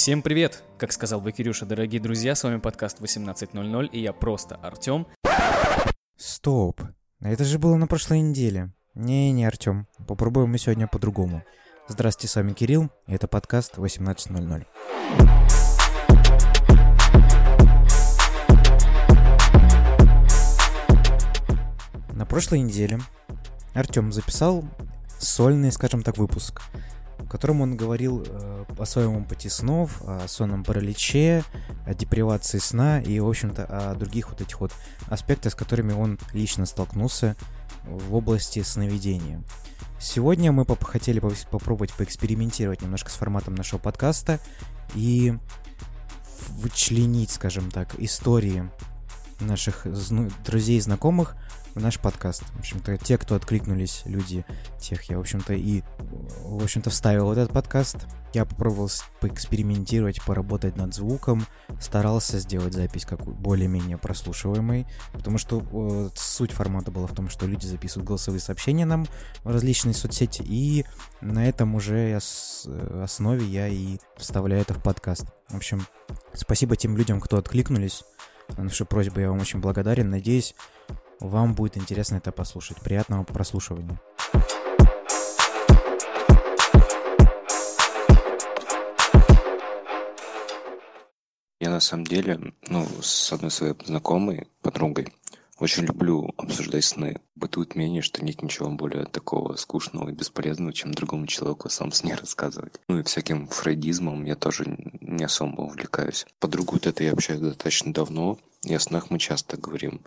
Всем привет! Как сказал бы Кирюша, дорогие друзья, с вами подкаст 18.00, и я просто Артем. Стоп, это же было на прошлой неделе. Не-не, Артем, попробуем мы сегодня по-другому. Здравствуйте, с вами Кирилл, и это подкаст 18.00. На прошлой неделе Артем записал сольный, скажем так, выпуск, котором он говорил э, о своем опыте снов, о сонном параличе, о депривации сна и, в общем-то, о других вот этих вот аспектах, с которыми он лично столкнулся в области сновидения. Сегодня мы поп- хотели попробовать поэкспериментировать немножко с форматом нашего подкаста и вычленить, скажем так, истории наших друзей и знакомых в наш подкаст. В общем-то, те, кто откликнулись, люди, тех я, в общем-то, и, в общем-то, вставил этот подкаст. Я попробовал поэкспериментировать, поработать над звуком, старался сделать запись как более-менее прослушиваемой, потому что э, суть формата была в том, что люди записывают голосовые сообщения нам в различные соцсети, и на этом уже ос- основе я и вставляю это в подкаст. В общем, спасибо тем людям, кто откликнулись. На нашу просьбу я вам очень благодарен. Надеюсь, вам будет интересно это послушать. Приятного прослушивания. Я на самом деле, ну, с одной своей знакомой, подругой, очень люблю обсуждать сны. Бытует мнение, что нет ничего более такого скучного и бесполезного, чем другому человеку сам сне рассказывать. Ну и всяким фрейдизмом я тоже не особо увлекаюсь. Подругу вот это я общаюсь достаточно давно, и о снах мы часто говорим.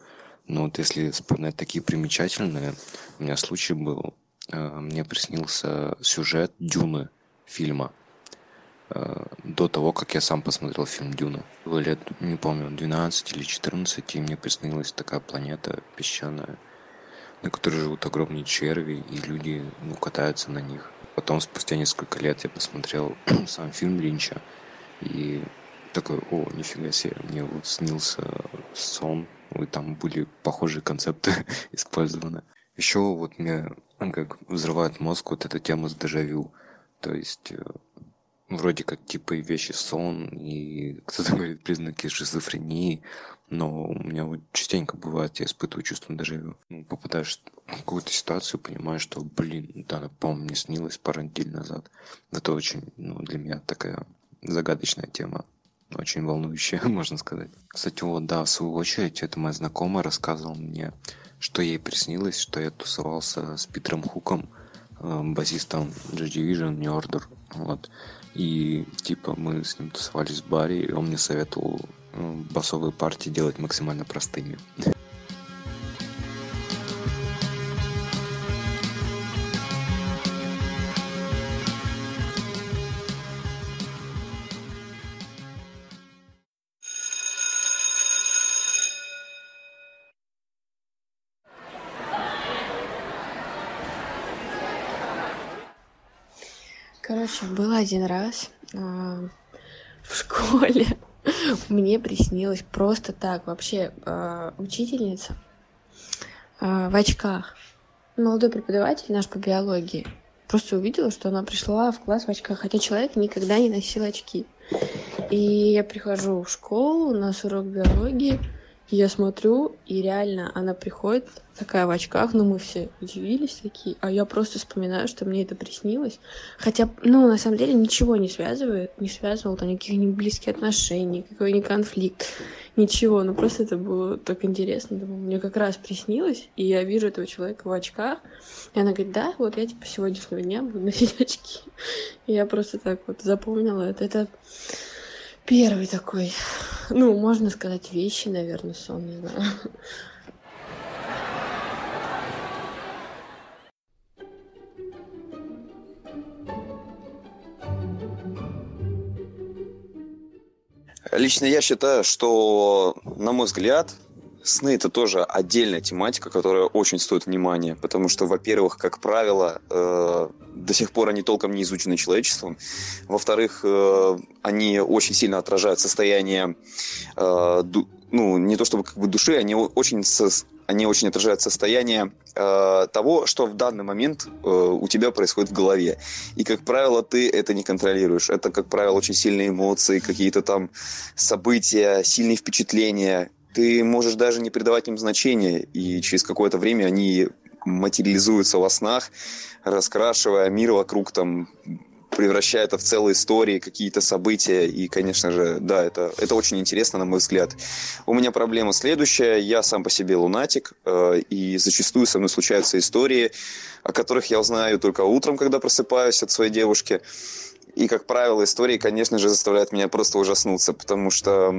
Но вот если вспоминать такие примечательные, у меня случай был, э, мне приснился сюжет Дюны фильма э, до того, как я сам посмотрел фильм Дюна. Было лет, не помню, 12 или 14, и мне приснилась такая планета песчаная, на которой живут огромные черви, и люди ну, катаются на них. Потом, спустя несколько лет, я посмотрел сам фильм Линча, и такой, о, нифига себе, мне вот снился сон и там были похожие концепты использованы. Еще вот мне как взрывает мозг вот эта тема с дежавю. То есть э, вроде как типа и вещи сон, и кто-то говорит признаки шизофрении, но у меня вот частенько бывает, я испытываю чувство дежавю. Попадаешь в какую-то ситуацию, понимаешь, что, блин, да, по-моему, мне снилось пару недель назад. Это очень, ну, для меня такая загадочная тема очень волнующее, можно сказать. Кстати, вот, да, в свою очередь, это моя знакомая рассказывала мне, что ей приснилось, что я тусовался с Питером Хуком, э, басистом Joy Division, New Order, вот. И, типа, мы с ним тусовались в баре, и он мне советовал э, басовые партии делать максимально простыми. один раз э, в школе мне приснилось просто так вообще э, учительница э, в очках. Молодой преподаватель наш по биологии. Просто увидела, что она пришла в класс в очках, хотя человек никогда не носил очки. И я прихожу в школу, на урок биологии, я смотрю, и реально она приходит такая в очках, но мы все удивились такие, а я просто вспоминаю, что мне это приснилось. Хотя, ну, на самом деле ничего не связывает, не связывал там никаких не близких отношений, никакой не конфликт, ничего. Ну, просто это было так интересно. Думаю, мне как раз приснилось, и я вижу этого человека в очках, и она говорит, да, вот я типа сегодняшнего дня буду носить очки. И я просто так вот запомнила это. Это Первый такой, ну, можно сказать, вещи, наверное, сон, не знаю. Лично я считаю, что, на мой взгляд, сны это тоже отдельная тематика, которая очень стоит внимания, потому что, во-первых, как правило, э, до сих пор они толком не изучены человечеством, во-вторых, э, они очень сильно отражают состояние, э, ду, ну, не то чтобы как бы души, они очень со, они очень отражают состояние э, того, что в данный момент э, у тебя происходит в голове. И, как правило, ты это не контролируешь. Это, как правило, очень сильные эмоции, какие-то там события, сильные впечатления. Ты можешь даже не придавать им значения, и через какое-то время они материализуются во снах, раскрашивая мир вокруг там превращая это в целые истории, какие-то события. И, конечно же, да, это, это очень интересно, на мой взгляд. У меня проблема следующая. Я сам по себе лунатик, э, и зачастую со мной случаются истории, о которых я узнаю только утром, когда просыпаюсь от своей девушки. И, как правило, истории, конечно же, заставляют меня просто ужаснуться, потому что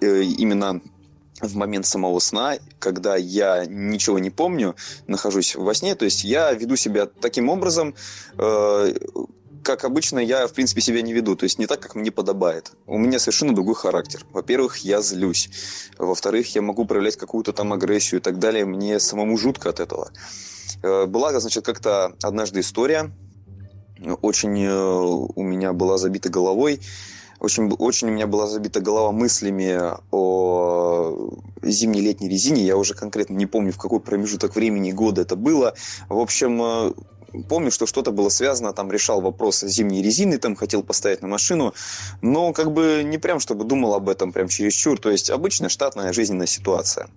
э, именно в момент самого сна, когда я ничего не помню, нахожусь во сне, то есть я веду себя таким образом, э, как обычно, я, в принципе, себя не веду. То есть не так, как мне подобает. У меня совершенно другой характер. Во-первых, я злюсь. Во-вторых, я могу проявлять какую-то там агрессию и так далее. Мне самому жутко от этого. Э, была, значит, как-то однажды история. Очень э, у меня была забита головой. Очень, очень у меня была забита голова мыслями о зимней летней резине. Я уже конкретно не помню, в какой промежуток времени года это было. В общем, э, помню, что что-то было связано, там решал вопрос зимней резины, там хотел поставить на машину, но как бы не прям, чтобы думал об этом прям чересчур, то есть обычная штатная жизненная ситуация.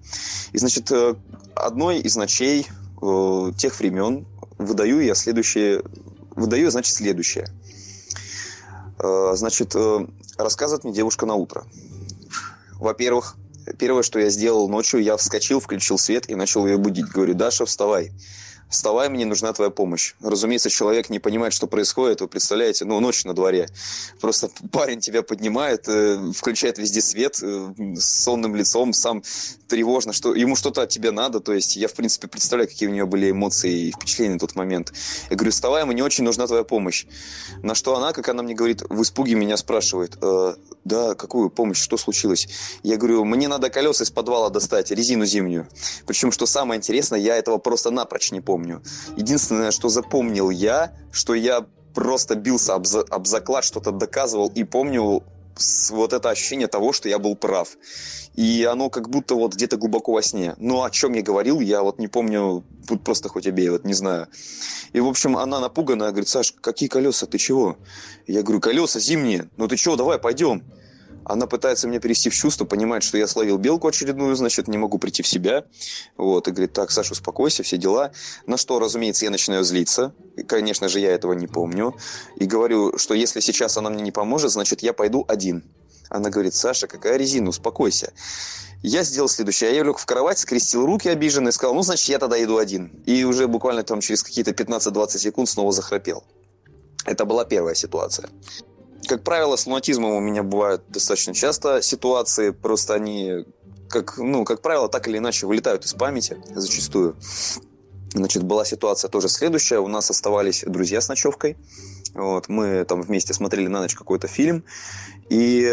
И, значит, э, одной из ночей э, тех времен выдаю я следующее, выдаю, значит, следующее. Э, значит, э, рассказывает мне девушка на утро. Во-первых, первое, что я сделал ночью, я вскочил, включил свет и начал ее будить. Говорю, Даша, вставай вставай, мне нужна твоя помощь. Разумеется, человек не понимает, что происходит, вы представляете, ну, ночь на дворе. Просто парень тебя поднимает, э, включает везде свет э, с сонным лицом, сам тревожно, что ему что-то от тебя надо, то есть я, в принципе, представляю, какие у него были эмоции и впечатления в тот момент. Я говорю, вставай, мне очень нужна твоя помощь. На что она, как она мне говорит, в испуге меня спрашивает, э, да, какую помощь, что случилось? Я говорю, мне надо колеса из подвала достать, резину зимнюю. Причем, что самое интересное, я этого просто напрочь не помню. Единственное, что запомнил я, что я просто бился об, за, об заклад, что-то доказывал и помню вот это ощущение того, что я был прав. И оно как будто вот где-то глубоко во сне. Но о чем я говорил, я вот не помню, тут просто хоть обей, вот не знаю. И, в общем, она напуганная, говорит, Саш, какие колеса, ты чего? Я говорю, колеса зимние, ну ты чего, давай, пойдем. Она пытается меня перевести в чувство, понимает, что я словил белку очередную, значит, не могу прийти в себя. Вот, и говорит, так, Саша, успокойся, все дела. На что, разумеется, я начинаю злиться. И, конечно же, я этого не помню. И говорю, что если сейчас она мне не поможет, значит, я пойду один. Она говорит, Саша, какая резина, успокойся. Я сделал следующее. Я лег в кровать, скрестил руки обиженно сказал, ну, значит, я тогда иду один. И уже буквально там через какие-то 15-20 секунд снова захрапел. Это была первая ситуация. Как правило, с лунатизмом у меня бывают достаточно часто ситуации, просто они, как, ну, как правило, так или иначе вылетают из памяти зачастую. Значит, была ситуация тоже следующая. У нас оставались друзья с ночевкой. Вот, мы там вместе смотрели на ночь какой-то фильм. И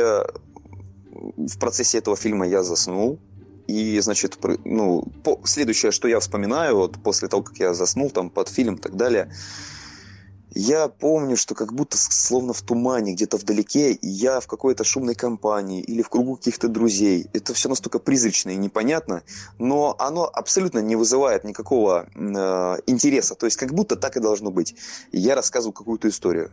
в процессе этого фильма я заснул. И, значит, ну, по, следующее, что я вспоминаю, вот после того, как я заснул, там, под фильм и так далее, я помню, что как будто словно в тумане, где-то вдалеке, я в какой-то шумной компании или в кругу каких-то друзей. Это все настолько призрачно и непонятно, но оно абсолютно не вызывает никакого э, интереса. То есть как будто так и должно быть. я рассказываю какую-то историю.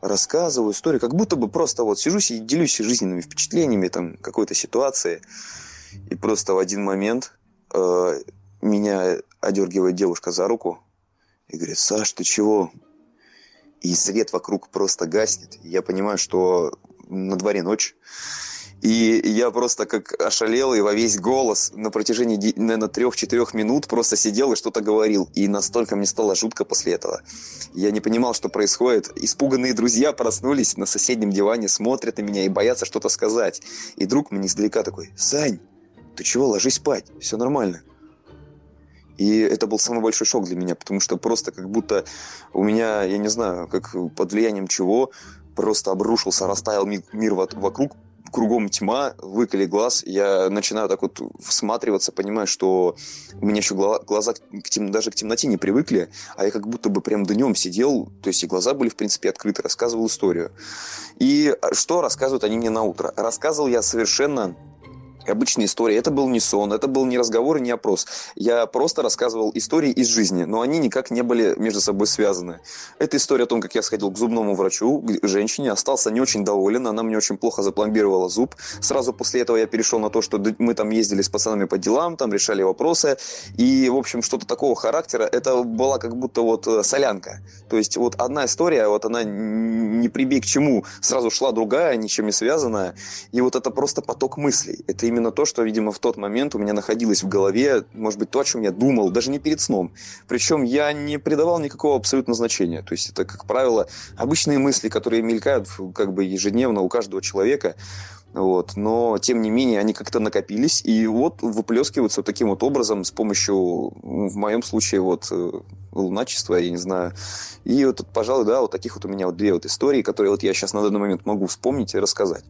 Рассказываю историю, как будто бы просто вот сижусь и делюсь жизненными впечатлениями там какой-то ситуации. И просто в один момент э, меня одергивает девушка за руку и говорит, Саш, ты чего? И свет вокруг просто гаснет. Я понимаю, что на дворе ночь. И я просто как ошалел и во весь голос на протяжении, наверное, трех-четырех минут просто сидел и что-то говорил. И настолько мне стало жутко после этого. Я не понимал, что происходит. Испуганные друзья проснулись на соседнем диване, смотрят на меня и боятся что-то сказать. И друг мне издалека такой, «Сань, ты чего, ложись спать, все нормально». И это был самый большой шок для меня, потому что просто как будто у меня, я не знаю, как под влиянием чего, просто обрушился, растаял мир вокруг, кругом тьма, выколи глаз, я начинаю так вот всматриваться, понимаю, что у меня еще глаза к тем, даже к темноте не привыкли, а я как будто бы прям днем сидел, то есть и глаза были, в принципе, открыты, рассказывал историю. И что рассказывают они мне на утро? Рассказывал я совершенно обычные истории. Это был не сон, это был не разговор и не опрос. Я просто рассказывал истории из жизни, но они никак не были между собой связаны. Это история о том, как я сходил к зубному врачу, к женщине, остался не очень доволен, она мне очень плохо запломбировала зуб. Сразу после этого я перешел на то, что мы там ездили с пацанами по делам, там решали вопросы. И, в общем, что-то такого характера, это была как будто вот э, солянка. То есть вот одна история, вот она не прибей к чему, сразу шла другая, ничем не связанная. И вот это просто поток мыслей. Это именно то, что, видимо, в тот момент у меня находилось в голове, может быть, то, о чем я думал, даже не перед сном. Причем я не придавал никакого абсолютно значения. То есть это, как правило, обычные мысли, которые мелькают как бы ежедневно у каждого человека. Вот. Но, тем не менее, они как-то накопились, и вот выплескиваются вот таким вот образом с помощью, в моем случае, вот, э, луначества, я не знаю. И вот, пожалуй, да, вот таких вот у меня вот две вот истории, которые вот я сейчас на данный момент могу вспомнить и рассказать.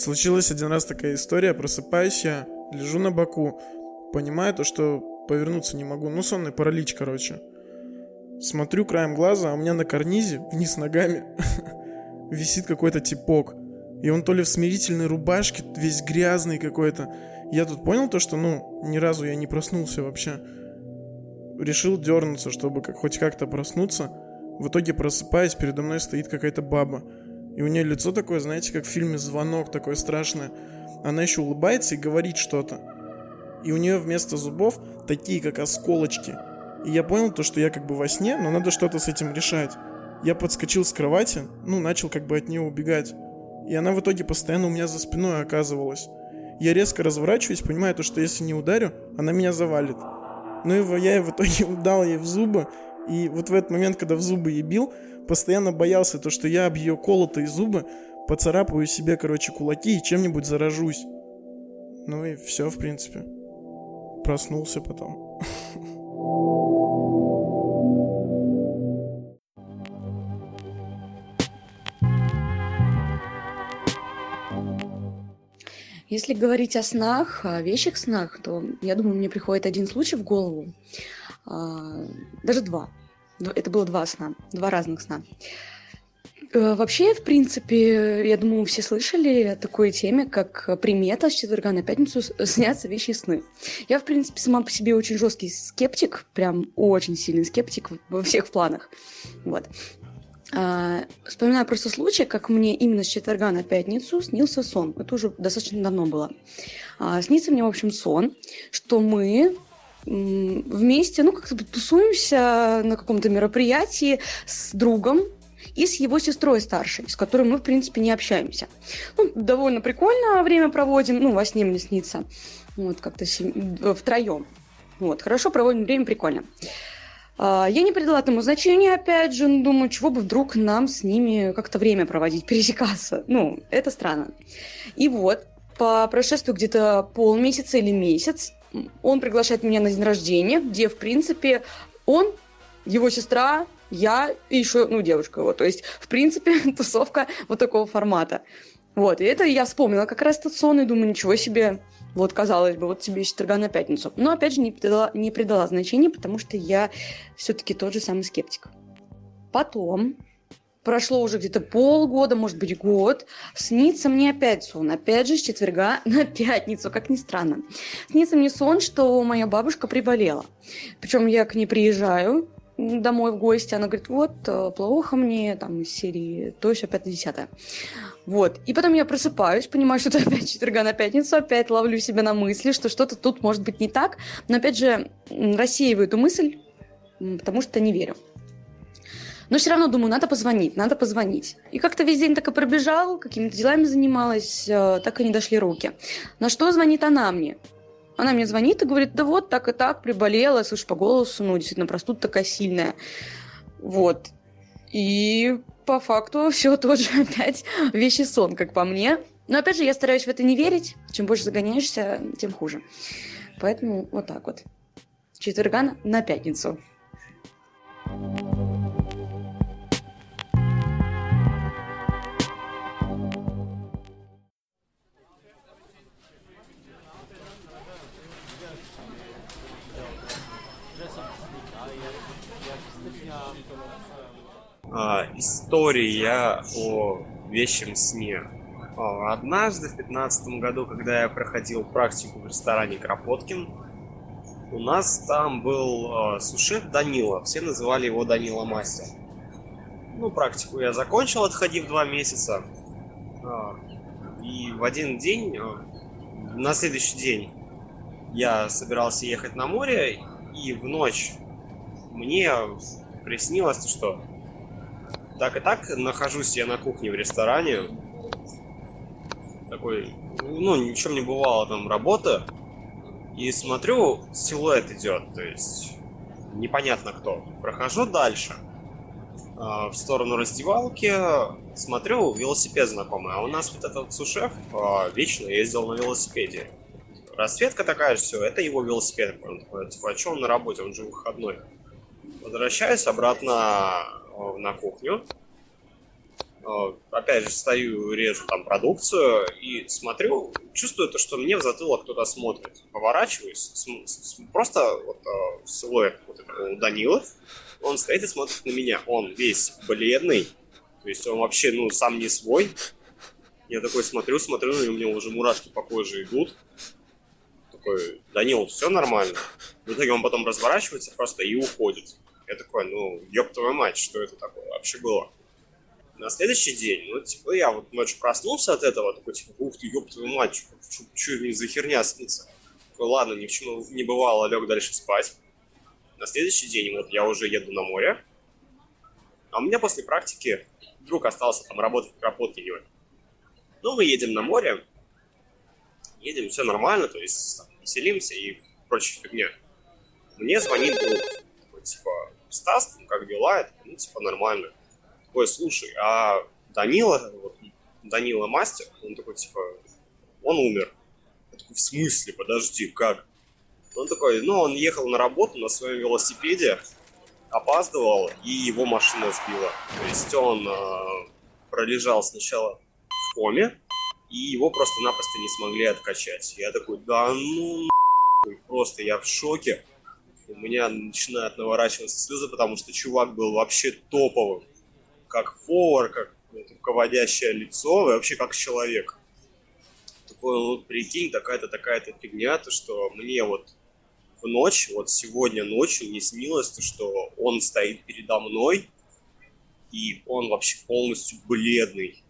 Случилась один раз такая история, просыпаюсь я, лежу на боку, понимаю то, что повернуться не могу, ну сонный паралич, короче. Смотрю краем глаза, а у меня на карнизе, вниз ногами, висит какой-то типок. И он то ли в смирительной рубашке, весь грязный какой-то. Я тут понял то, что, ну, ни разу я не проснулся вообще. Решил дернуться, чтобы хоть как-то проснуться. В итоге просыпаюсь, передо мной стоит какая-то баба. И у нее лицо такое, знаете, как в фильме «Звонок», такое страшное. Она еще улыбается и говорит что-то. И у нее вместо зубов такие, как осколочки. И я понял то, что я как бы во сне, но надо что-то с этим решать. Я подскочил с кровати, ну, начал как бы от нее убегать. И она в итоге постоянно у меня за спиной оказывалась. Я резко разворачиваюсь, понимаю то, что если не ударю, она меня завалит. Ну и я в итоге удал ей в зубы. И вот в этот момент, когда в зубы ей бил, постоянно боялся, то, что я об ее колотые зубы поцарапаю себе, короче, кулаки и чем-нибудь заражусь. Ну и все, в принципе. Проснулся потом. Если говорить о снах, о вещих снах, то, я думаю, мне приходит один случай в голову. А, даже два. Это было два сна, два разных сна. Э, вообще, в принципе, я думаю, все слышали о такой теме, как примета с четверга на пятницу снятся вещи сны. Я, в принципе, сама по себе очень жесткий скептик, прям очень сильный скептик во всех планах. Вот. А, вспоминаю просто случай, как мне именно с четверга на пятницу снился сон. Это уже достаточно давно было. А, снится мне, в общем, сон, что мы вместе, ну, как-то тусуемся на каком-то мероприятии с другом и с его сестрой старшей, с которой мы, в принципе, не общаемся. Ну, довольно прикольно время проводим, ну, во сне мне снится, вот, как-то втроем. Вот, хорошо проводим время, прикольно. А, я не придала этому значения, опять же, думаю, чего бы вдруг нам с ними как-то время проводить, пересекаться. Ну, это странно. И вот, по прошествию где-то полмесяца или месяц, он приглашает меня на день рождения, где, в принципе, он, его сестра, я и еще, ну, девушка его. То есть, в принципе, тусовка вот такого формата. Вот, и это я вспомнила как раз этот сон и думаю, ничего себе, вот, казалось бы, вот тебе четверга на пятницу. Но, опять же, не придала, не придала значения, потому что я все-таки тот же самый скептик. Потом, прошло уже где-то полгода, может быть, год, снится мне опять сон, опять же, с четверга на пятницу, как ни странно. Снится мне сон, что моя бабушка приболела. Причем я к ней приезжаю, домой в гости, она говорит, вот, э, плохо мне, там, из серии, то опять десятое. Вот. И потом я просыпаюсь, понимаю, что это опять четверга на пятницу, опять ловлю себя на мысли, что что-то тут может быть не так, но опять же рассеиваю эту мысль, потому что не верю. Но все равно думаю, надо позвонить, надо позвонить. И как-то весь день так и пробежал, какими-то делами занималась, э, так и не дошли руки. На что звонит она мне? Она мне звонит и говорит, да вот, так и так, приболела, слышь, по голосу, ну, действительно, простуда такая сильная. Вот. И по факту все тоже опять вещи сон, как по мне. Но опять же, я стараюсь в это не верить. Чем больше загоняешься, тем хуже. Поэтому вот так вот. Четверга на пятницу. А, история о вещем сне. А, однажды в пятнадцатом году, когда я проходил практику в ресторане Кропоткин, у нас там был э, сушеф Данила. Все называли его Данила Мастер. Ну, практику я закончил, отходив два месяца. Э, и в один день, э, на следующий день, я собирался ехать на море, и в ночь мне приснилось, что так и так нахожусь я на кухне в ресторане. Такой, ну, ничем не бывало там работа. И смотрю, силуэт идет, то есть непонятно кто. Прохожу дальше. А, в сторону раздевалки, смотрю, велосипед знакомый. А у нас вот этот сушеф а, вечно ездил на велосипеде. Расцветка такая же, все, это его велосипед. Он такой, типа, а что он на работе, он же выходной. Возвращаюсь обратно на кухню. Опять же, стою, режу там продукцию и смотрю, чувствую то, что мне в затылок кто-то смотрит. Поворачиваюсь, просто вот э, силуэт вот этого Данила, он стоит и смотрит на меня. Он весь бледный, то есть он вообще, ну, сам не свой. Я такой смотрю, смотрю, и у меня уже мурашки по коже идут. Такой, Данил, все нормально. В итоге он потом разворачивается просто и уходит. Я такой, ну, ёб твою мать, что это такое вообще было? На следующий день, ну, типа, я вот ночью проснулся от этого, такой, типа, ух ты, ёб твою мать, что, что за херня снится? Такой, ладно, ни к чему не бывало, лег дальше спать. На следующий день, вот, я уже еду на море, а у меня после практики друг остался там работать в Кропоткине. Ну, мы едем на море, едем, все нормально, то есть там, веселимся и прочая фигня. Мне звонит друг, такой, типа, Стас, как дела? Это, ну, типа, нормально. Такой, слушай, а Данила, вот, Данила мастер, он такой, типа, он умер. Я такой, в смысле, подожди, как? Он такой, ну, он ехал на работу на своем велосипеде, опаздывал, и его машина сбила. То есть он э, пролежал сначала в коме, и его просто-напросто не смогли откачать. Я такой, да ну, просто я в шоке у меня начинают наворачиваться слезы, потому что чувак был вообще топовым. Как повар, как ну, руководящее лицо, и вообще как человек. Такой, ну, прикинь, такая-то, такая-то фигня, то, что мне вот в ночь, вот сегодня ночью не снилось, то, что он стоит передо мной, и он вообще полностью бледный.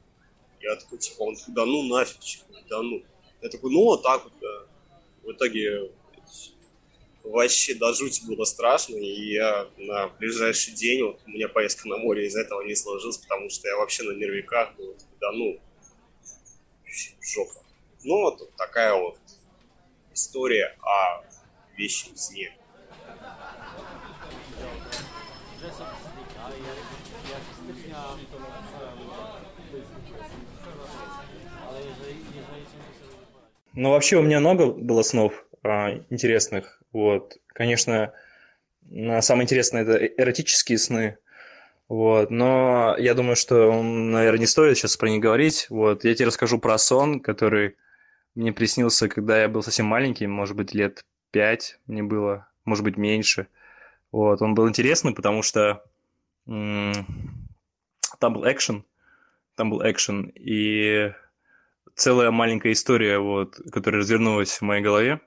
Я такой, типа, он такой, да ну нафиг, да ну. Я такой, ну вот так вот, да. В итоге вообще до жути было страшно, и я на ближайший день, вот у меня поездка на море из этого не сложилась, потому что я вообще на нервиках был, да ну, жопа. Ну, вот такая вот история о вещем сне. Ну, вообще у меня много было снов а, интересных. Вот. Конечно, самое интересное это эротические сны. Вот, но я думаю, что, наверное, не стоит сейчас про них говорить. Вот, я тебе расскажу про сон, который мне приснился, когда я был совсем маленький, может быть, лет пять мне было, может быть, меньше. Вот, он был интересный, потому что там был экшен, там был экшен, и целая маленькая история, вот, которая развернулась в моей голове.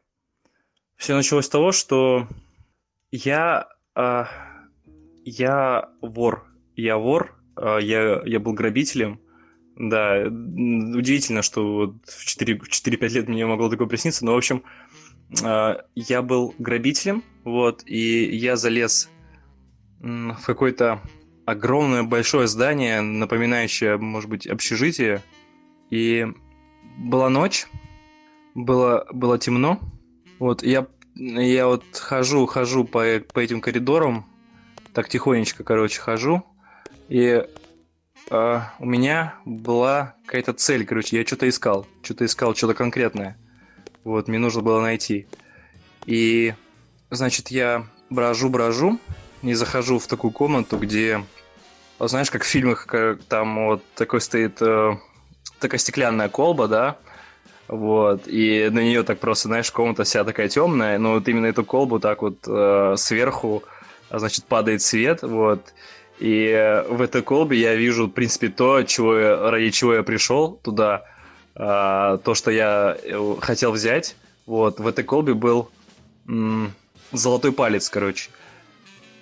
Все началось с того, что я, э, я вор. Я вор, э, я, я был грабителем. Да, удивительно, что вот в 4-5 лет мне могло такое присниться, но, в общем, э, я был грабителем, вот, и я залез в какое-то огромное большое здание, напоминающее, может быть, общежитие, и была ночь, было, было темно, вот, я, я вот хожу, хожу по, по этим коридорам, так тихонечко, короче, хожу, И э, у меня была какая-то цель, короче, я что-то искал, что-то искал, что-то конкретное. Вот, мне нужно было найти. И, значит, я брожу-брожу и захожу в такую комнату, где, знаешь, как в фильмах, как там вот такой стоит э, такая стеклянная колба, да, вот, и на нее так просто, знаешь, комната вся такая темная, но вот именно эту колбу так вот э, сверху, значит, падает свет, вот, и в этой колбе я вижу, в принципе, то, чего ради чего я пришел туда, э, то, что я э, хотел взять, вот, в этой колбе был м- золотой палец, короче,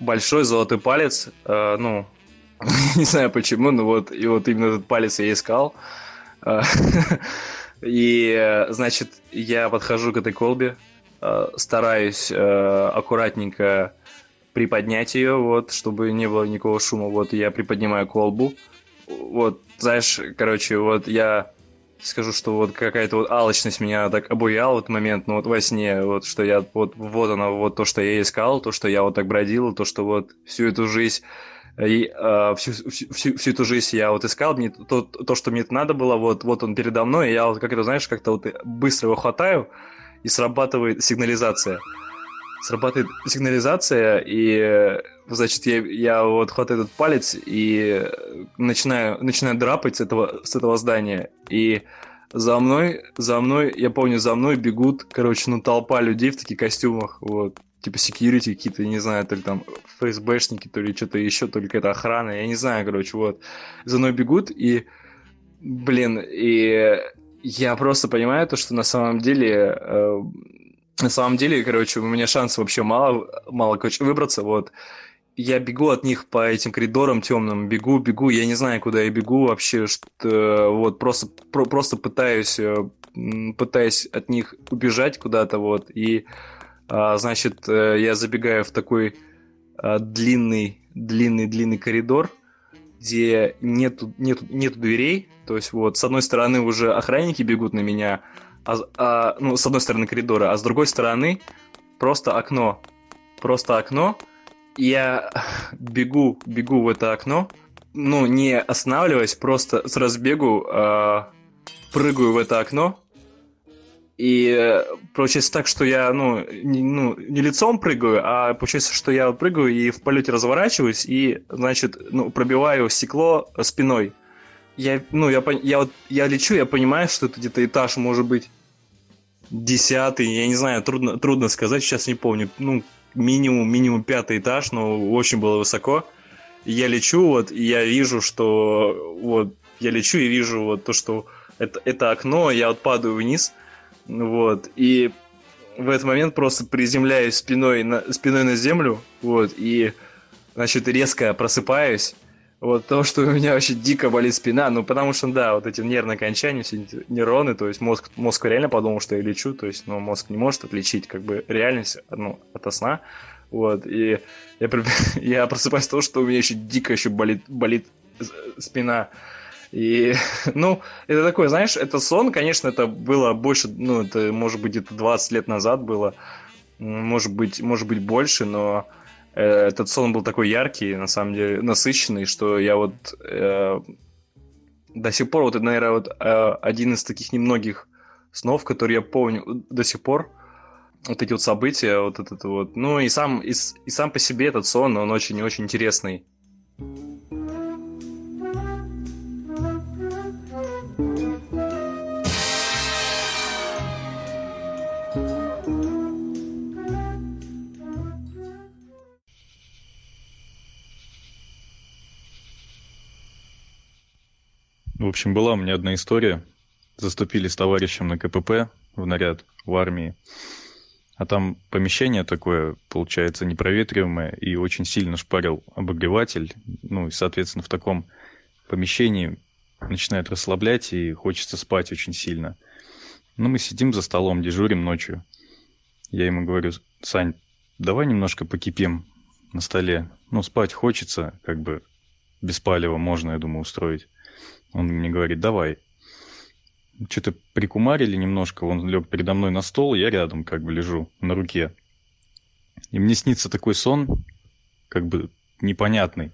большой золотой палец, э, ну, не знаю почему, но вот, и вот именно этот палец я искал, И, значит, я подхожу к этой колбе, э, стараюсь э, аккуратненько приподнять ее, вот, чтобы не было никакого шума. Вот я приподнимаю колбу. Вот, знаешь, короче, вот я скажу, что вот какая-то вот алчность меня так обуяла в этот момент, ну вот во сне, вот что я, вот, вот оно, вот то, что я искал, то, что я вот так бродил, то, что вот всю эту жизнь и э, всю, всю, всю эту жизнь я вот искал, мне то, то, что мне надо было, вот, вот он передо мной, и я вот как это, знаешь, как-то вот быстро его хватаю, и срабатывает сигнализация. Срабатывает сигнализация, и, значит, я, я вот хватаю этот палец и начинаю, начинаю драпать с этого, с этого здания, и за мной, за мной, я помню, за мной бегут, короче, ну, толпа людей в таких костюмах, вот, типа security какие-то, не знаю, то ли там ФСБшники, то ли что-то еще, то ли какая-то охрана, я не знаю, короче, вот. За мной бегут, и, блин, и я просто понимаю то, что на самом деле, э, на самом деле, короче, у меня шансов вообще мало, мало, короче, выбраться, вот. Я бегу от них по этим коридорам темным, бегу, бегу, я не знаю, куда я бегу вообще, что, вот, просто, про, просто пытаюсь, э, пытаюсь от них убежать куда-то, вот, и значит, э, я забегаю в такой а, длинный, длинный, длинный коридор, где нету, нету, нету дверей. То есть вот с одной стороны уже охранники бегут на меня, а, а, ну, с одной стороны коридора, а с другой стороны просто окно. Просто окно. Я бегу, бегу в это окно, ну, не останавливаясь, просто с разбегу э, прыгаю в это окно, и получается так, что я, ну не, ну, не лицом прыгаю, а получается, что я прыгаю и в полете разворачиваюсь, и, значит, ну, пробиваю стекло спиной. Я, ну, я, я вот, я лечу, я понимаю, что это где-то этаж может быть десятый, я не знаю, трудно, трудно сказать, сейчас не помню, ну, минимум, минимум пятый этаж, но очень было высоко. я лечу, вот, и я вижу, что, вот, я лечу и вижу вот то, что это, это окно, я вот падаю вниз, вот, и в этот момент просто приземляюсь спиной на, спиной на землю, вот, и, значит, резко просыпаюсь, вот, то, что у меня вообще дико болит спина, ну, потому что, да, вот эти нервные окончания, все эти нейроны, то есть мозг, мозг реально подумал, что я лечу, то есть, ну, мозг не может отличить, как бы, реальность, ну, от сна, вот, и я, я просыпаюсь от того, что у меня еще дико еще болит, болит спина, и, ну, это такой, знаешь, это сон, конечно, это было больше, ну, это, может быть, где-то 20 лет назад было, может быть, может быть, больше, но э, этот сон был такой яркий, на самом деле, насыщенный, что я вот э, до сих пор, вот наверное, вот э, один из таких немногих снов, которые я помню до сих пор, вот эти вот события, вот этот вот, ну, и сам, и, и сам по себе этот сон, он очень-очень интересный. Общем, была у меня одна история. Заступили с товарищем на КПП в наряд в армии. А там помещение такое, получается, непроветриваемое, и очень сильно шпарил обогреватель. Ну, и, соответственно, в таком помещении начинает расслаблять, и хочется спать очень сильно. Ну, мы сидим за столом, дежурим ночью. Я ему говорю, Сань, давай немножко покипим на столе. Ну, спать хочется, как бы без палева можно, я думаю, устроить. Он мне говорит, давай. Что-то прикумарили немножко, он лег передо мной на стол, я рядом как бы лежу на руке. И мне снится такой сон, как бы непонятный.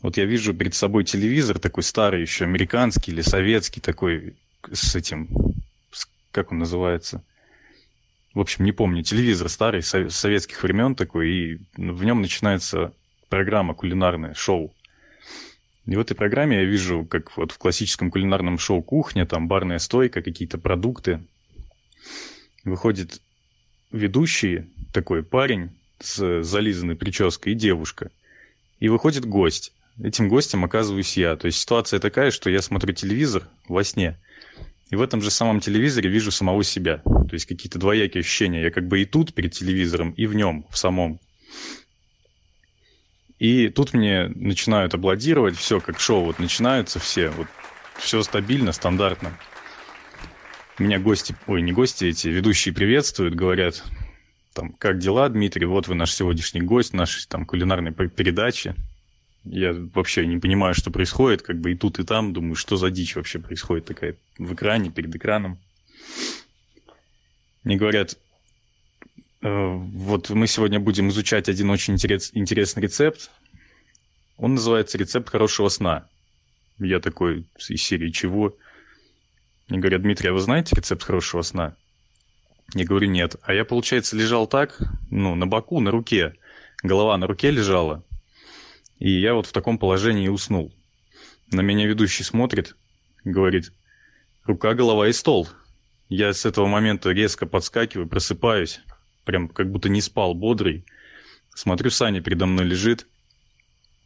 Вот я вижу перед собой телевизор такой старый еще, американский или советский такой, с этим, с, как он называется? В общем, не помню, телевизор старый, со- советских времен такой, и в нем начинается программа кулинарная, шоу. И в этой программе я вижу, как вот в классическом кулинарном шоу кухня, там барная стойка, какие-то продукты. Выходит ведущий, такой парень с зализанной прической и девушка. И выходит гость. Этим гостем оказываюсь я. То есть ситуация такая, что я смотрю телевизор во сне, и в этом же самом телевизоре вижу самого себя. То есть какие-то двоякие ощущения. Я как бы и тут перед телевизором, и в нем, в самом. И тут мне начинают аплодировать, все как шоу, вот начинаются все, вот все стабильно, стандартно. Меня гости, ой, не гости эти, ведущие приветствуют, говорят, там, как дела, Дмитрий, вот вы наш сегодняшний гость нашей там кулинарной передачи. Я вообще не понимаю, что происходит, как бы и тут, и там, думаю, что за дичь вообще происходит такая в экране, перед экраном. Мне говорят, вот мы сегодня будем изучать один очень интерес, интересный рецепт. Он называется «Рецепт хорошего сна». Я такой из серии «Чего?» Мне говорят, Дмитрий, а вы знаете рецепт хорошего сна? Я говорю, нет. А я, получается, лежал так, ну, на боку, на руке. Голова на руке лежала. И я вот в таком положении уснул. На меня ведущий смотрит, говорит, рука, голова и стол. Я с этого момента резко подскакиваю, просыпаюсь прям как будто не спал, бодрый. Смотрю, Саня передо мной лежит.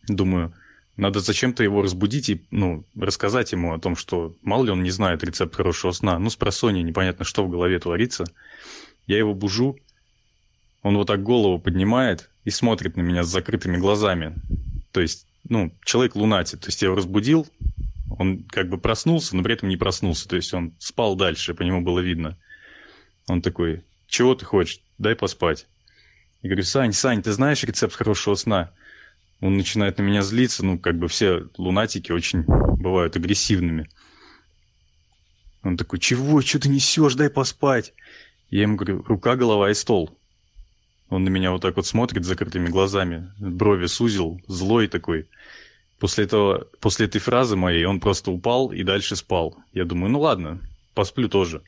Думаю, надо зачем-то его разбудить и, ну, рассказать ему о том, что мало ли он не знает рецепт хорошего сна. Ну, с непонятно, что в голове творится. Я его бужу, он вот так голову поднимает и смотрит на меня с закрытыми глазами. То есть, ну, человек лунатит. То есть я его разбудил, он как бы проснулся, но при этом не проснулся. То есть он спал дальше, по нему было видно. Он такой, чего ты хочешь? Дай поспать. Я говорю, Сань, Сань, ты знаешь рецепт хорошего сна? Он начинает на меня злиться, ну, как бы все лунатики очень бывают агрессивными. Он такой, чего, что ты несешь, дай поспать. Я ему говорю, рука, голова и стол. Он на меня вот так вот смотрит закрытыми глазами, брови сузил, злой такой. После, этого, после этой фразы моей он просто упал и дальше спал. Я думаю, ну ладно, посплю тоже.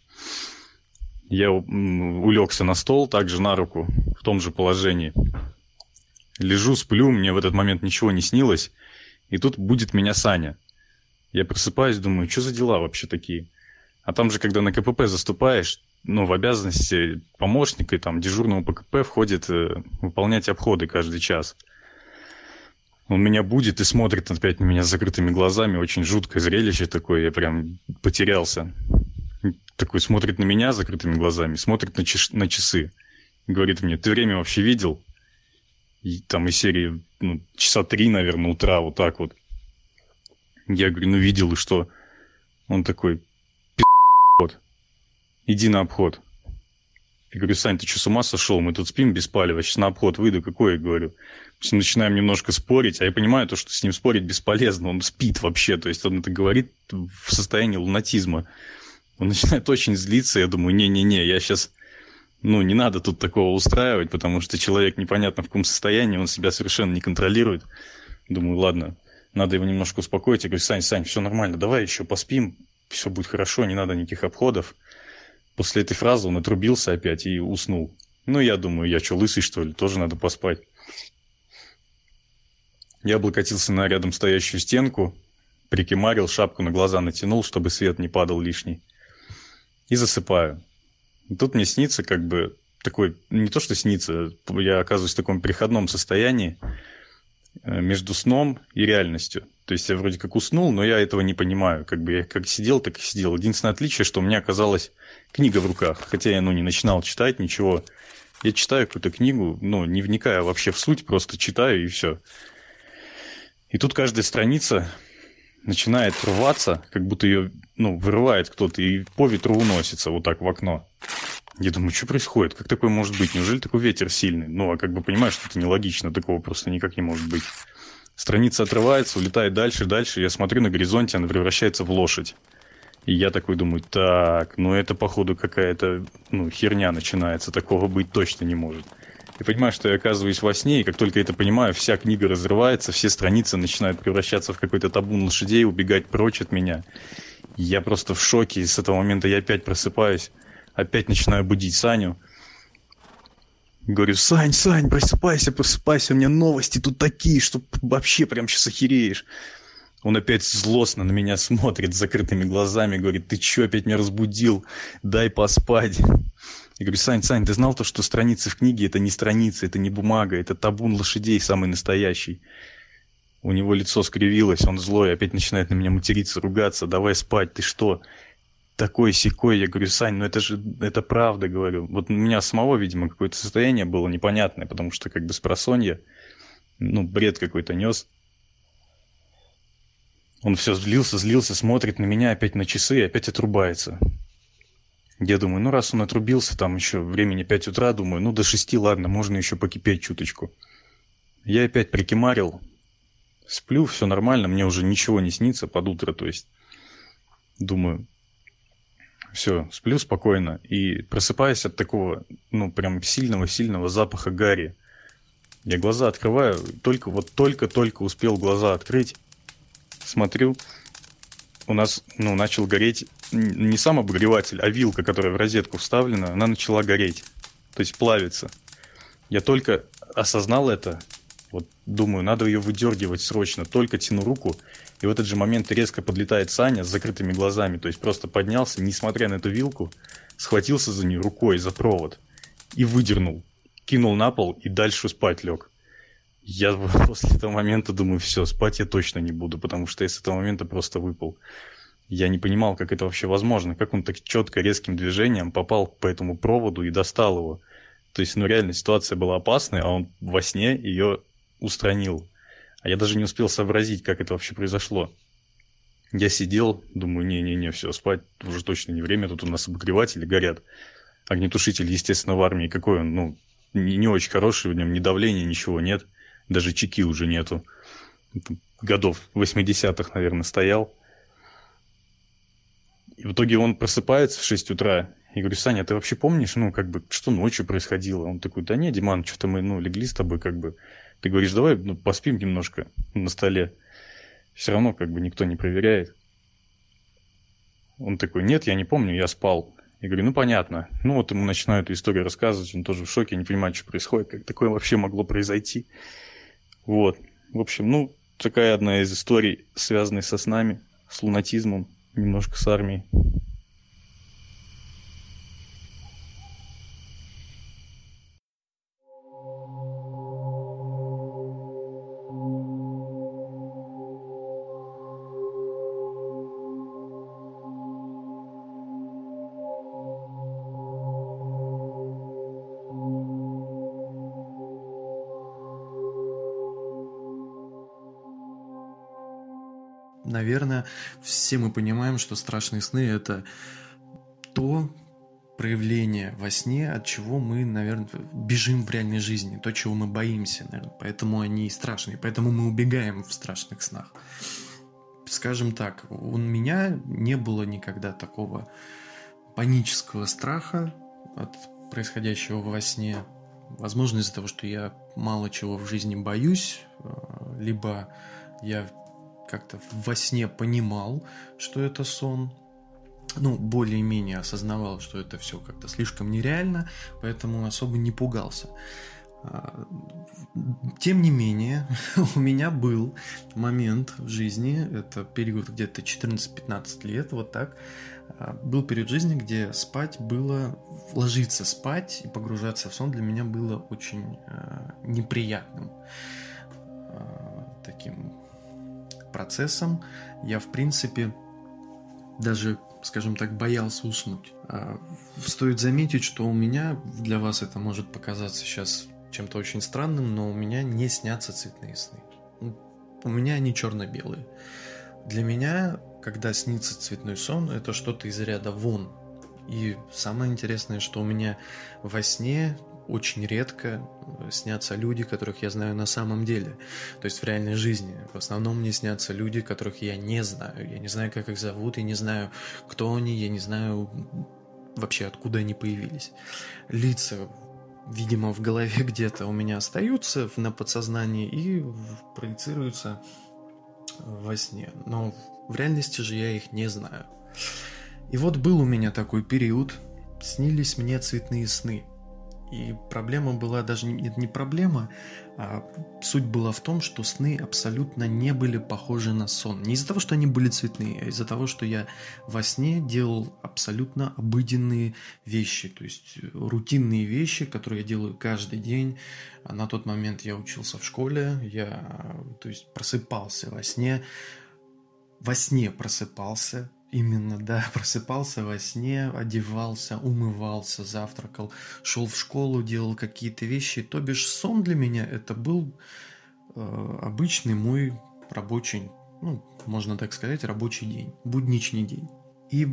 Я улегся на стол, также на руку, в том же положении. Лежу, сплю, мне в этот момент ничего не снилось. И тут будет меня Саня. Я просыпаюсь, думаю, что за дела вообще такие? А там же, когда на КПП заступаешь, ну, в обязанности помощника и там дежурного по КП входит э, выполнять обходы каждый час. Он меня будет и смотрит опять на меня с закрытыми глазами. Очень жуткое зрелище такое. Я прям потерялся. Такой смотрит на меня закрытыми глазами, смотрит на, чеш- на часы. Говорит мне, ты время вообще видел? И там из серии ну, часа три, наверное, утра, вот так вот. Я говорю, ну видел, и что? Он такой, вот, иди на обход. Я говорю, Сань, ты что, с ума сошел? Мы тут спим без палева, сейчас на обход выйду, какой, я говорю. Начинаем немножко спорить, а я понимаю то, что с ним спорить бесполезно, он спит вообще, то есть он это говорит в состоянии лунатизма. Он начинает очень злиться, я думаю, не-не-не, я сейчас, ну, не надо тут такого устраивать, потому что человек непонятно в каком состоянии, он себя совершенно не контролирует. Думаю, ладно, надо его немножко успокоить. Я говорю, Сань, Сань, все нормально, давай еще поспим, все будет хорошо, не надо никаких обходов. После этой фразы он отрубился опять и уснул. Ну, я думаю, я что, лысый, что ли? Тоже надо поспать. Я облокотился на рядом стоящую стенку, прикимарил, шапку на глаза натянул, чтобы свет не падал лишний. И засыпаю. И тут мне снится как бы такой, не то что снится, я оказываюсь в таком переходном состоянии между сном и реальностью. То есть я вроде как уснул, но я этого не понимаю. Как бы я как сидел, так и сидел. Единственное отличие, что у меня оказалась книга в руках. Хотя я, ну, не начинал читать ничего. Я читаю какую-то книгу, ну, не вникая вообще в суть, просто читаю и все. И тут каждая страница начинает рваться, как будто ее, ну, вырывает кто-то и по ветру уносится вот так в окно. Я думаю, что происходит? Как такое может быть? Неужели такой ветер сильный? Ну, а как бы понимаешь, что это нелогично, такого просто никак не может быть. Страница отрывается, улетает дальше, дальше. Я смотрю на горизонте, она превращается в лошадь. И я такой думаю, так, ну это походу какая-то ну, херня начинается, такого быть точно не может. И понимаю, что я оказываюсь во сне, и как только это понимаю, вся книга разрывается, все страницы начинают превращаться в какой-то табун лошадей, убегать прочь от меня. Я просто в шоке, и с этого момента я опять просыпаюсь, опять начинаю будить Саню. Говорю, Сань, Сань, просыпайся, просыпайся, у меня новости тут такие, что вообще прям сейчас охереешь. Он опять злостно на меня смотрит с закрытыми глазами, говорит, ты чё опять меня разбудил? Дай поспать. Я говорю, Сань, Сань, ты знал то, что страницы в книге это не страницы, это не бумага, это табун лошадей самый настоящий. У него лицо скривилось, он злой, опять начинает на меня материться, ругаться, давай спать, ты что? Такой секой, я говорю, Сань, ну это же, это правда, говорю. Вот у меня самого, видимо, какое-то состояние было непонятное, потому что как бы с просонья, ну, бред какой-то нес. Он все злился, злился, смотрит на меня, опять на часы и опять отрубается. Я думаю, ну раз он отрубился, там еще времени 5 утра, думаю, ну до 6, ладно, можно еще покипеть чуточку. Я опять прикимарил, сплю, все нормально, мне уже ничего не снится под утро, то есть думаю, все, сплю спокойно и просыпаюсь от такого, ну прям сильного-сильного запаха гари. Я глаза открываю, только вот только-только успел глаза открыть, смотрю, у нас, ну, начал гореть не сам обогреватель, а вилка, которая в розетку вставлена, она начала гореть, то есть плавиться. Я только осознал это, вот думаю, надо ее выдергивать срочно, только тяну руку, и в этот же момент резко подлетает Саня с закрытыми глазами, то есть просто поднялся, несмотря на эту вилку, схватился за нее рукой, за провод, и выдернул, кинул на пол и дальше спать лег. Я после этого момента думаю, все, спать я точно не буду, потому что я с этого момента просто выпал. Я не понимал, как это вообще возможно, как он так четко, резким движением попал по этому проводу и достал его. То есть, ну реально ситуация была опасная, а он во сне ее устранил. А я даже не успел сообразить, как это вообще произошло. Я сидел, думаю, не-не-не, все, спать уже точно не время, тут у нас обогреватели горят. Огнетушитель, естественно, в армии, какой он, ну, не, не очень хороший, в нем ни давления, ничего нет даже чеки уже нету. Годов 80-х, наверное, стоял. И в итоге он просыпается в 6 утра. И говорю, Саня, ты вообще помнишь, ну, как бы, что ночью происходило? Он такой, да не, Диман, что-то мы, ну, легли с тобой, как бы. Ты говоришь, давай, ну, поспим немножко на столе. Все равно, как бы, никто не проверяет. Он такой, нет, я не помню, я спал. Я говорю, ну понятно. Ну вот ему начинаю эту историю рассказывать, он тоже в шоке, не понимает, что происходит, как такое вообще могло произойти. Вот. В общем, ну, такая одна из историй, связанных со снами, с лунатизмом, немножко с армией. Наверное, все мы понимаем, что страшные сны – это то проявление во сне, от чего мы, наверное, бежим в реальной жизни, то, чего мы боимся, наверное. Поэтому они страшные, поэтому мы убегаем в страшных снах. Скажем так, у меня не было никогда такого панического страха от происходящего во сне. Возможно, из-за того, что я мало чего в жизни боюсь, либо я как-то во сне понимал, что это сон, ну, более-менее осознавал, что это все как-то слишком нереально, поэтому особо не пугался. А, тем не менее, у меня был момент в жизни, это период где-то 14-15 лет, вот так, а, был период жизни, где спать было, ложиться спать и погружаться в сон для меня было очень а, неприятным таким процессом, я, в принципе, даже, скажем так, боялся уснуть. А, стоит заметить, что у меня, для вас это может показаться сейчас чем-то очень странным, но у меня не снятся цветные сны. У меня они черно-белые. Для меня, когда снится цветной сон, это что-то из ряда вон. И самое интересное, что у меня во сне очень редко э, снятся люди, которых я знаю на самом деле. То есть в реальной жизни. В основном мне снятся люди, которых я не знаю. Я не знаю, как их зовут, я не знаю, кто они, я не знаю вообще, откуда они появились. Лица видимо, в голове где-то у меня остаются на подсознании и проецируются во сне. Но в реальности же я их не знаю. И вот был у меня такой период, снились мне цветные сны. И проблема была даже не, не проблема, а суть была в том, что сны абсолютно не были похожи на сон. Не из-за того, что они были цветные, а из-за того, что я во сне делал абсолютно обыденные вещи, то есть рутинные вещи, которые я делаю каждый день. А на тот момент я учился в школе, я то есть просыпался во сне, во сне просыпался, Именно, да, просыпался во сне, одевался, умывался, завтракал, шел в школу, делал какие-то вещи. То бишь сон для меня это был э, обычный мой рабочий, ну, можно так сказать, рабочий день, будничный день. И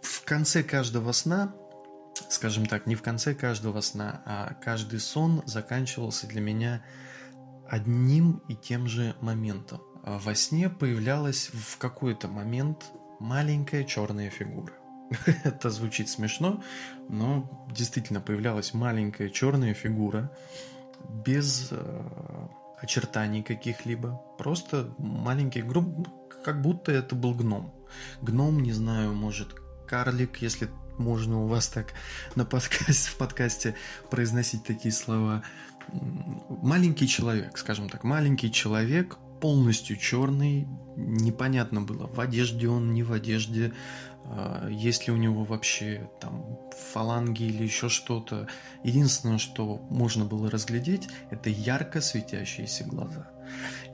в конце каждого сна, скажем так, не в конце каждого сна, а каждый сон заканчивался для меня одним и тем же моментом. Во сне появлялась в какой-то момент маленькая черная фигура. Это звучит смешно, но действительно появлялась маленькая черная фигура без э, очертаний каких-либо. Просто маленький гром, как будто это был гном. Гном, не знаю, может, карлик, если можно у вас так на подкасте, в подкасте произносить такие слова. Маленький человек, скажем так, маленький человек, полностью черный, непонятно было, в одежде он, не в одежде, а, есть ли у него вообще там фаланги или еще что-то. Единственное, что можно было разглядеть, это ярко светящиеся глаза.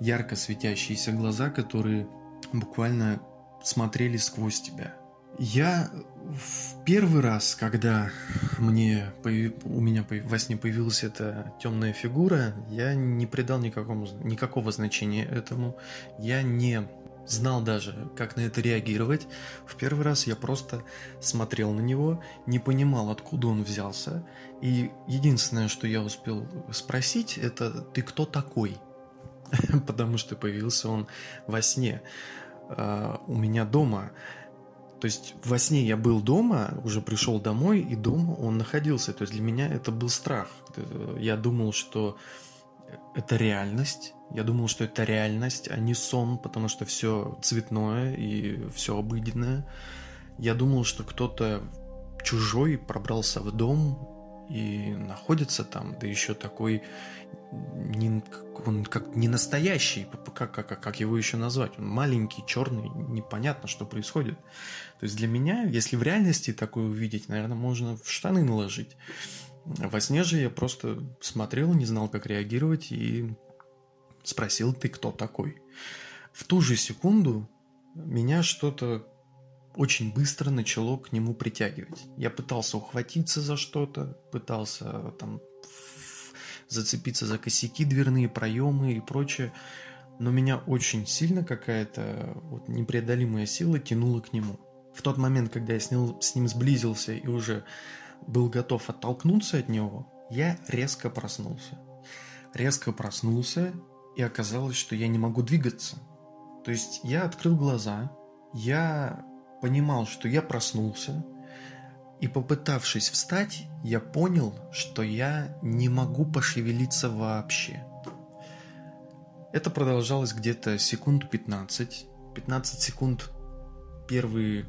Ярко светящиеся глаза, которые буквально смотрели сквозь тебя. Я в первый раз, когда мне у меня во сне появилась эта темная фигура, я не придал никакому, никакого значения этому. Я не знал даже, как на это реагировать. В первый раз я просто смотрел на него, не понимал, откуда он взялся. И единственное, что я успел спросить, это «ты кто такой?» Потому что появился он во сне а, у меня дома. То есть во сне я был дома, уже пришел домой, и дома он находился. То есть для меня это был страх. Я думал, что это реальность. Я думал, что это реальность, а не сон, потому что все цветное и все обыденное. Я думал, что кто-то чужой пробрался в дом и находится там, да еще такой не, он как не настоящий, как, как, как его еще назвать? Он маленький, черный, непонятно, что происходит. То есть для меня, если в реальности такое увидеть, наверное, можно в штаны наложить. Во сне же я просто смотрел, не знал, как реагировать, и спросил, ты кто такой? В ту же секунду меня что-то очень быстро начало к нему притягивать. Я пытался ухватиться за что-то, пытался там зацепиться за косяки, дверные проемы и прочее, но меня очень сильно какая-то вот непреодолимая сила тянула к нему. В тот момент, когда я с ним, с ним сблизился и уже был готов оттолкнуться от него, я резко проснулся. Резко проснулся, и оказалось, что я не могу двигаться. То есть я открыл глаза, я понимал, что я проснулся, и попытавшись встать, я понял, что я не могу пошевелиться вообще. Это продолжалось где-то секунд 15. 15 секунд первые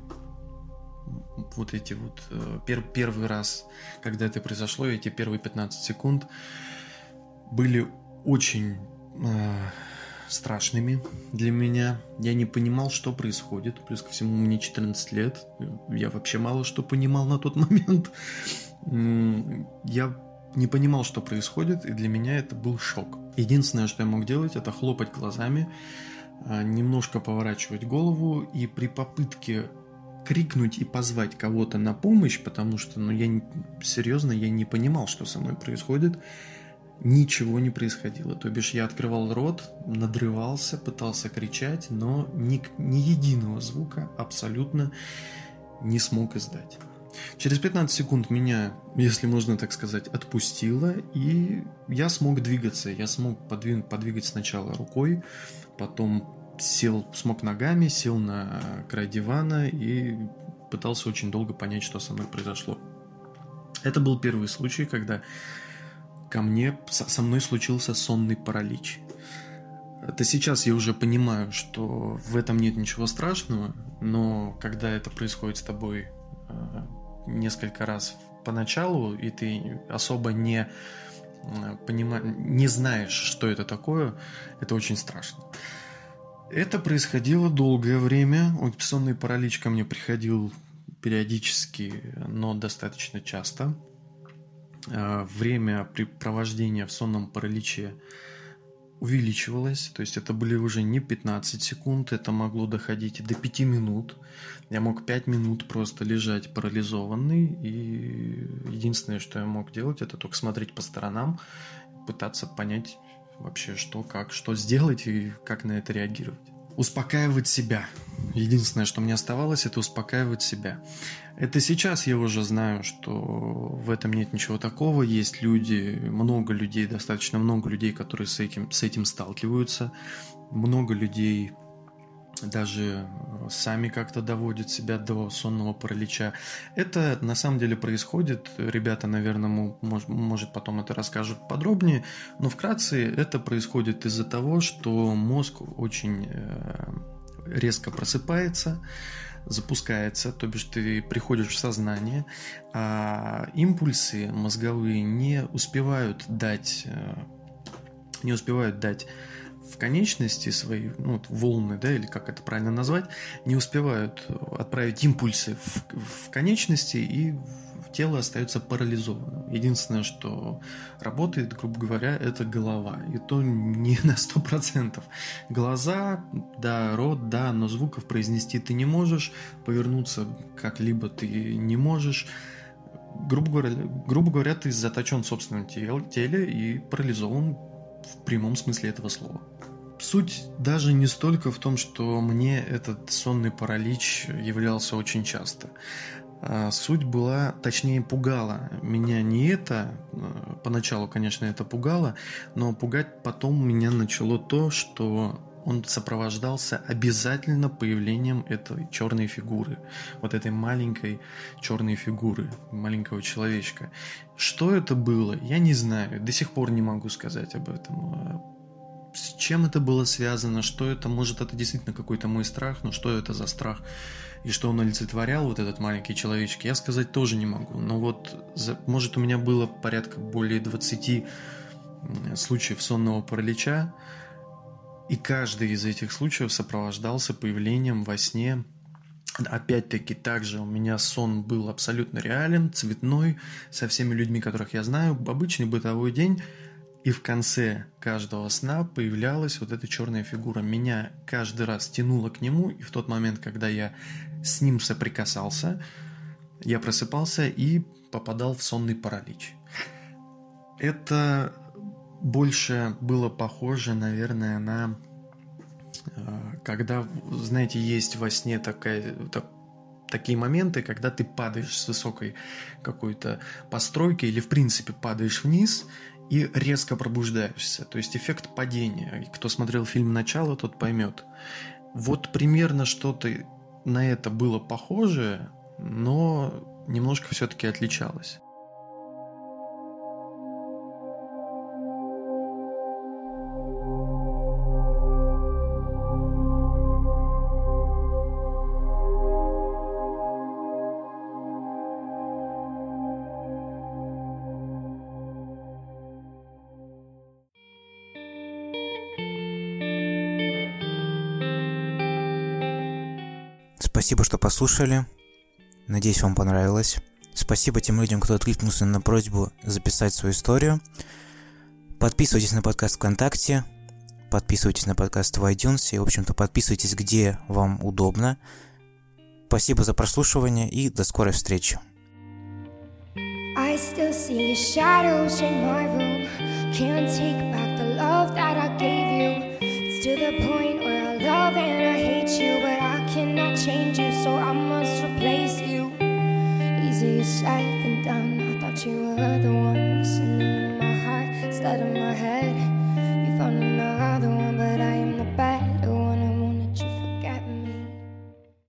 вот эти вот э, пер, первый раз, когда это произошло, эти первые 15 секунд были очень э, страшными для меня. Я не понимал, что происходит. Плюс ко всему, мне 14 лет. Я вообще мало что понимал на тот момент. Я не понимал, что происходит, и для меня это был шок. Единственное, что я мог делать, это хлопать глазами, немножко поворачивать голову, и при попытке крикнуть и позвать кого-то на помощь, потому что, ну, я серьезно, я не понимал, что со мной происходит, ничего не происходило. То бишь я открывал рот, надрывался, пытался кричать, но ни, ни единого звука абсолютно не смог издать. Через 15 секунд меня, если можно так сказать, отпустило, и я смог двигаться. Я смог подвиг, подвигать сначала рукой, потом сел, смог ногами, сел на край дивана и пытался очень долго понять, что со мной произошло. Это был первый случай, когда ко мне, со мной случился сонный паралич. Это сейчас я уже понимаю, что в этом нет ничего страшного, но когда это происходит с тобой э, несколько раз поначалу, и ты особо не понима... не знаешь, что это такое, это очень страшно. Это происходило долгое время. Сонный паралич ко мне приходил периодически, но достаточно часто. Э, время препровождения в сонном параличе увеличивалось, то есть это были уже не 15 секунд, это могло доходить до 5 минут. Я мог 5 минут просто лежать парализованный, и единственное, что я мог делать, это только смотреть по сторонам, пытаться понять вообще, что, как, что сделать и как на это реагировать. Успокаивать себя. Единственное, что мне оставалось, это успокаивать себя. Это сейчас я уже знаю, что в этом нет ничего такого. Есть люди, много людей, достаточно много людей, которые с этим, с этим сталкиваются. Много людей даже сами как-то доводят себя до сонного паралича. Это на самом деле происходит. Ребята, наверное, может, может потом это расскажут подробнее. Но вкратце это происходит из-за того, что мозг очень э, резко просыпается, запускается, то бишь ты приходишь в сознание, а импульсы мозговые не успевают дать, э, не успевают дать в конечности свои, ну, волны, да, или как это правильно назвать, не успевают отправить импульсы в, в конечности и тело остается парализованным. Единственное, что работает, грубо говоря, это голова. И то не на 100%. Глаза, да, рот, да, но звуков произнести ты не можешь, повернуться как-либо ты не можешь. Грубо говоря, грубо говоря ты заточен в собственном теле и парализован в прямом смысле этого слова. Суть даже не столько в том, что мне этот сонный паралич являлся очень часто. А, суть была, точнее пугала меня не это, а, поначалу, конечно, это пугало, но пугать потом меня начало то, что он сопровождался обязательно появлением этой черной фигуры, вот этой маленькой черной фигуры, маленького человечка. Что это было, я не знаю, до сих пор не могу сказать об этом. С чем это было связано, что это, может, это действительно какой-то мой страх, но что это за страх? и что он олицетворял, вот этот маленький человечек, я сказать тоже не могу. Но вот, может, у меня было порядка более 20 случаев сонного паралича, и каждый из этих случаев сопровождался появлением во сне Опять-таки, также у меня сон был абсолютно реален, цветной, со всеми людьми, которых я знаю, обычный бытовой день, и в конце каждого сна появлялась вот эта черная фигура. Меня каждый раз тянуло к нему, и в тот момент, когда я с ним соприкасался, я просыпался и попадал в сонный паралич. Это больше было похоже, наверное, на э, когда, знаете, есть во сне такая, так, такие моменты, когда ты падаешь с высокой какой-то постройки или, в принципе, падаешь вниз и резко пробуждаешься. То есть эффект падения. Кто смотрел фильм «Начало», тот поймет. Вот примерно что-то на это было похоже, но немножко все-таки отличалось. Послушали. Надеюсь, вам понравилось. Спасибо тем людям, кто откликнулся на просьбу записать свою историю. Подписывайтесь на подкаст ВКонтакте, подписывайтесь на подкаст в iTunes и, в общем-то, подписывайтесь где вам удобно. Спасибо за прослушивание и до скорой встречи. To the point done. I thought you were.